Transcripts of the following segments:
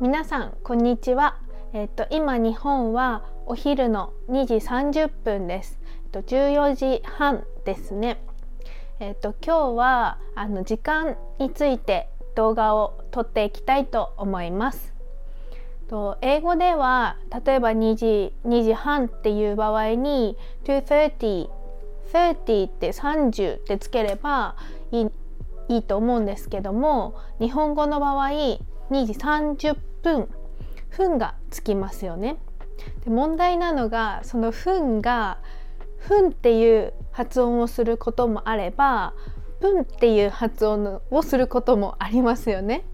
皆さんこんにちは。えっと今日本はお昼の2時30分です。えっと14時半ですね。えっと今日はあの時間について動画を撮っていきたいと思います。と英語では例えば2時 ,2 時半っていう場合に230 30って30ってつければいいいいと思うんですけども日本語の場合2時30分分がつきますよね。で問題なのがその分が分っていう発音をすることもあれば分っていう発音をすることもありますよね。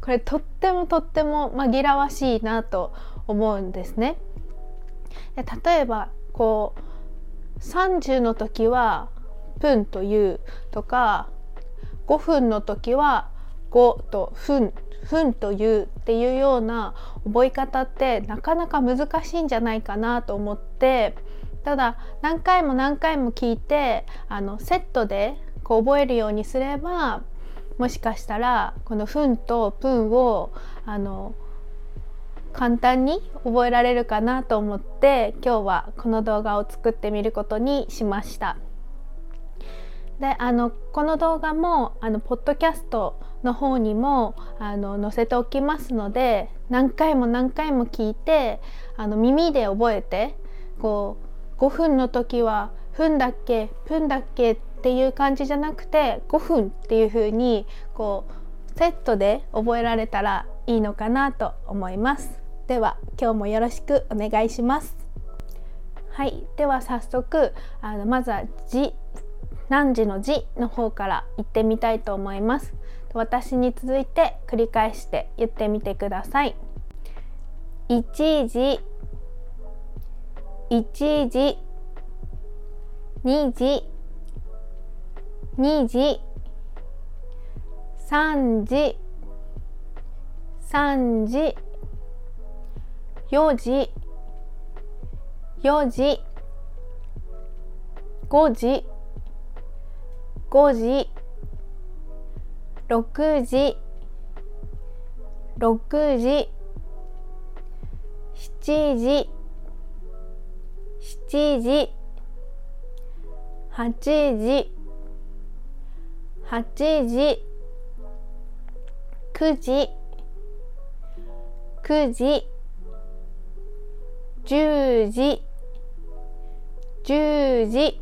これとってもとっても紛らわしいなと思うんですね。で例えばこう30の時は分というとか5分の時は5と分分というっていうような覚え方ってなかなか難しいんじゃないかなと思ってただ何回も何回も聞いてあのセットでこう覚えるようにすればもしかしたらこの「分」と「プン」をあの簡単に覚えられるかなと思って今日はこの動画を作ってみることにしました。であのこの動画もあのポッドキャストの方にもあの載せておきますので何回も何回も聞いてあの耳で覚えてこう5分の時は「分だっけ分だっけ?」っていう感じじゃなくて5分っていう風にこうセットで覚えられたらいいのかなと思います。では今日もよろしくお願いします。はいでは早速あのまずは字何時の字の方から言ってみたいと思います私に続いて繰り返して言ってみてください。1時1時2時2時3時3時4時4時5時5時6時。6時。7時。7時。8時。8時。9時。9時。10時。10時。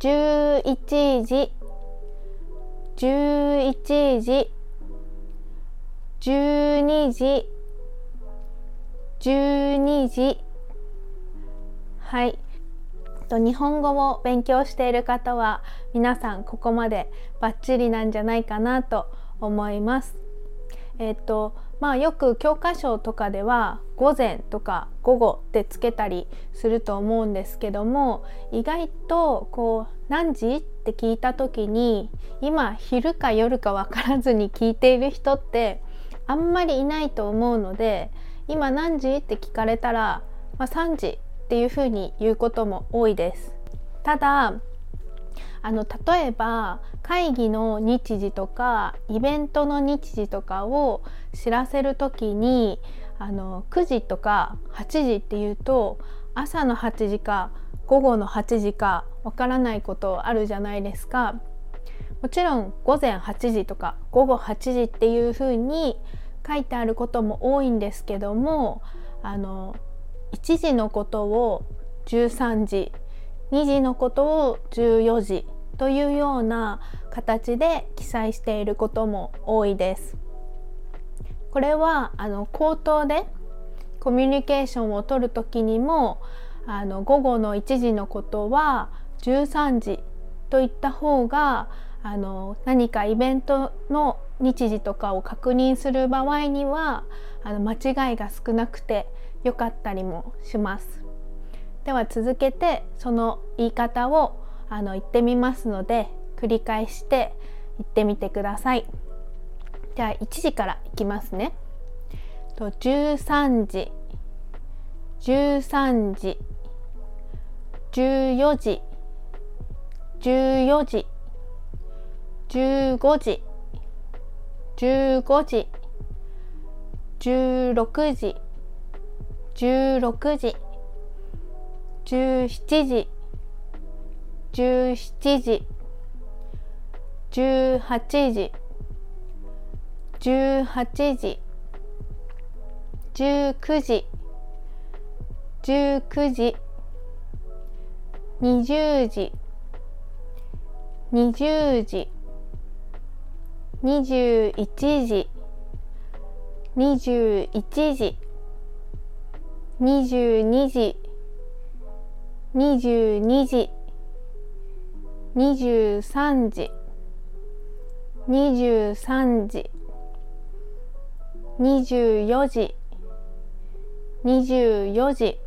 11時。11時12時12時はい日本語を勉強している方は皆さんここまでバッチリなんじゃないかなと思います。えっ、とまあよく教科書とかでは午前とか午後ってつけたりすると思うんですけども意外とこう何時って聞いた時に今昼か夜か分からずに聞いている人ってあんまりいないと思うので今何時って聞かれたら、まあ、3時っていうふうに言うことも多いです。ただあの例えば会議の日時とかイベントの日時とかを知らせる時にあの9時とか8時っていうと朝の8時か午後の8時かわからないことあるじゃないですか。もちろん午前8時とか午後8時っていうふうに書いてあることも多いんですけどもあの1時のことを13時2時のことを14時というような形で記載していることも多いです。これはあの口頭でコミュニケーションを取る時にもあの午後の1時のことは13時といった方があの何かイベントの日時とかを確認する場合にはあの間違いが少なくて良かったりもします。では続けてその言い方をあの言ってみますので繰り返して言ってみてください。じゃあ1時からいきますね。と13時。13時。14時。14時。15時。15時。16時。16時。17時17時18時18時19時19時20時20時21時21時22時22時。23時。23時。24時。24時。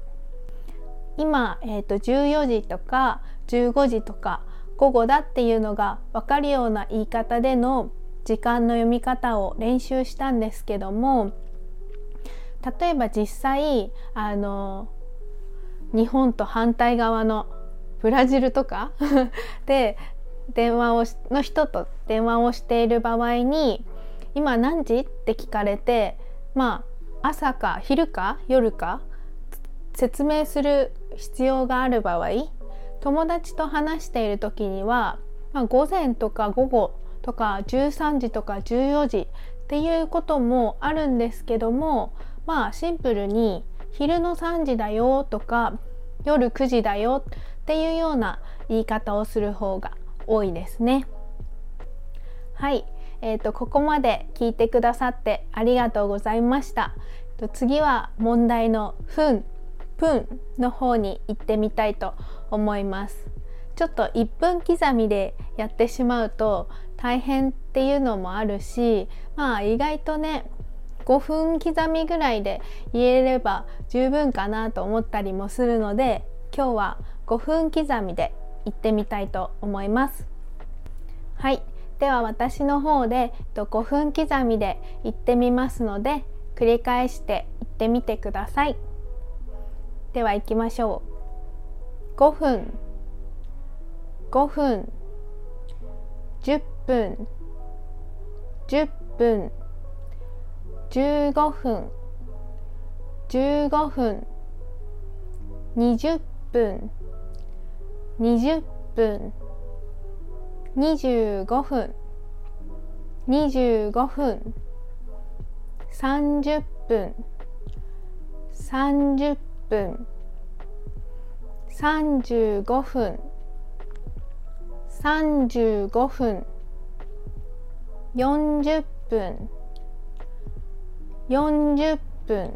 今、えーと、14時とか15時とか午後だっていうのが分かるような言い方での時間の読み方を練習したんですけども例えば実際あの日本と反対側のブラジルとか？で電話をの人と電話をしている場合に「今何時?」って聞かれてまあ朝か昼か夜か説明する必要がある場合友達と話している時には、まあ、午前とか午後とか13時とか14時っていうこともあるんですけどもまあシンプルに昼の3時だよとか夜9時だよっていうような言い方をする方が多いですね。はい、えーと、ここまで聞いてくださってありがとうございました。と次は問題の「ふん」「ぷん」の方に行ってみたいと思います。ちょっと1分刻みでやってしまうと大変っていうのもあるしまあ意外とね5分刻みぐらいで言えれば十分かなと思ったりもするので今日は5分刻みで行ってみたいと思います。はい。では私の方で5分刻みで行ってみますので繰り返して行ってみてください。では行きましょう。5分。5分。10分。10分。15分。15分。20分。20分。25分。25分。30分。30分。35分。35分。40分。40分。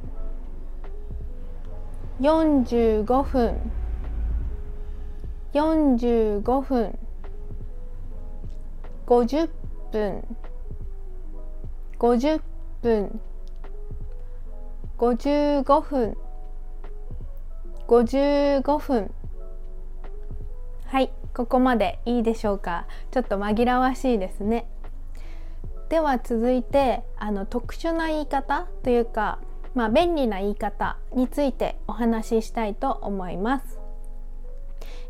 45分。45分。50分。50分。55分。55分。はいここまでいいでしょうか？ちょっと紛らわしいですね。では続いてあの特殊な言い方というか、まあ、便利な言い方についてお話ししたいと思います。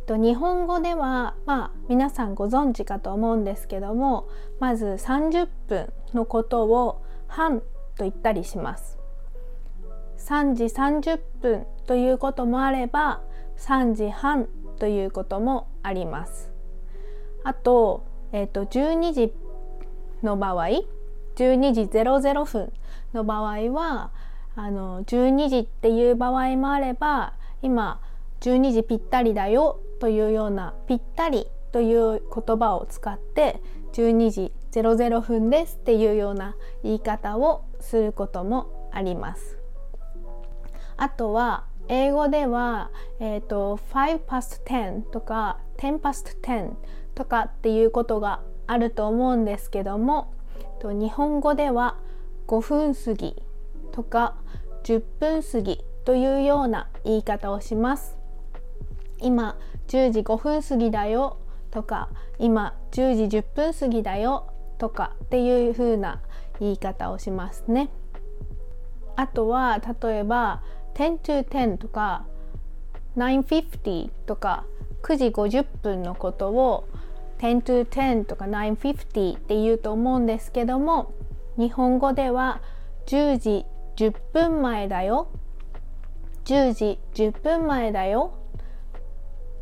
日本語では、まあ、皆さんご存知かと思うんですけどもまず30分のことを半と言ったりします。3時30分ということもあれば3時半ということもあります。あと,、えーと12時の場合12時00分の場合はあの12時っていう場合もあれば今12時ぴったりだよというようなぴったりという言葉を使って12時00分ですっていうような言い方をすることもあります。あとは英語では、えーと、5 past 10とか10 past 10とかっていうことがあると思うんですけども日本語では5分過ぎとか10分過ぎというような言い方をします。今10時5分過ぎだよとか今10時10分過ぎだよとかっていう風な言い方をしますね。あとは例えば10 to 10とか950とか9時50分のことを10 to 10とか950って言うと思うんですけども日本語では10時10分前だよ。10時10分前だよ。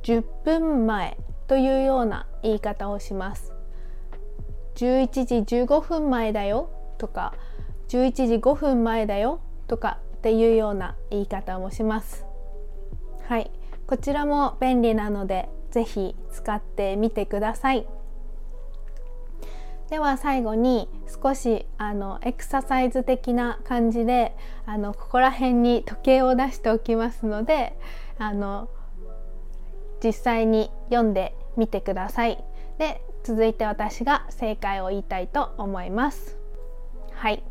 10分前というような言い方をします。11時15分前だよとか11時5分前だよとかっていうような言い方もします。はい。こちらも便利なのでぜひ使ってみてください。では最後に少しあのエクササイズ的な感じであのここら辺に時計を出しておきますのであの実際に読んでみてください。で続いて私が正解を言いたいと思います。はい。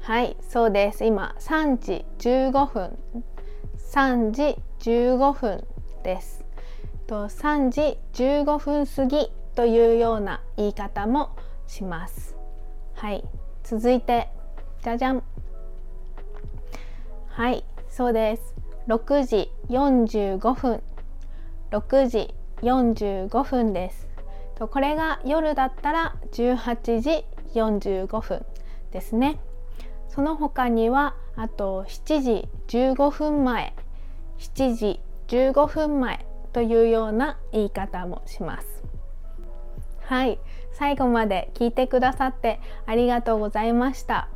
はいそうです。今3時15分。3時15分です。と3時15分過ぎというような言い方もします。はい。続いてじゃじゃん。はい。そうです。6時45分。6時45分です。とこれが夜だったら18時45分ですね。その他にはあと7時15分前。7時15分前。というような言い方もします。はい。最後まで聞いてくださってありがとうございました。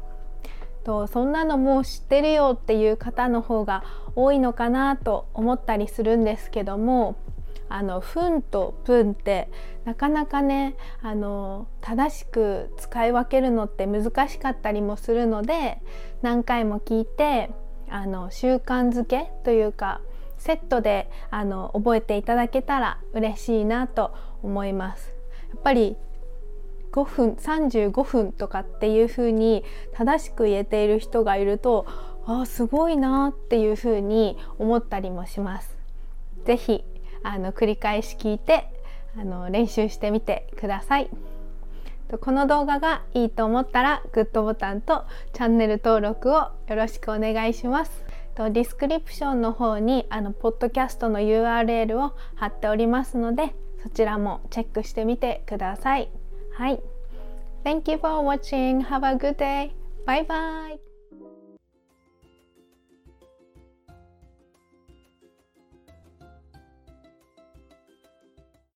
とそんなのもう知ってるよっていう方の方が多いのかなと思ったりするんですけどもあの「ふん」と「ぷん」ってなかなかねあの正しく使い分けるのって難しかったりもするので何回も聞いてあの習慣づけというかセットであの覚えていただけたら嬉しいなと思います。やっぱり5分35分とかっていう風に正しく言えている人がいるとあすごいなっていう風に思ったりもします。ぜひあの繰り返し聞いてあの練習してみてください。この動画がいいと思ったらグッドボタンとチャンネル登録をよろしくお願いします。とディスクリプションの方にあのポッドキャストの URL を貼っておりますのでそちらもチェックしてみてください。はい。Thank you for watching. Have a good day. Bye bye.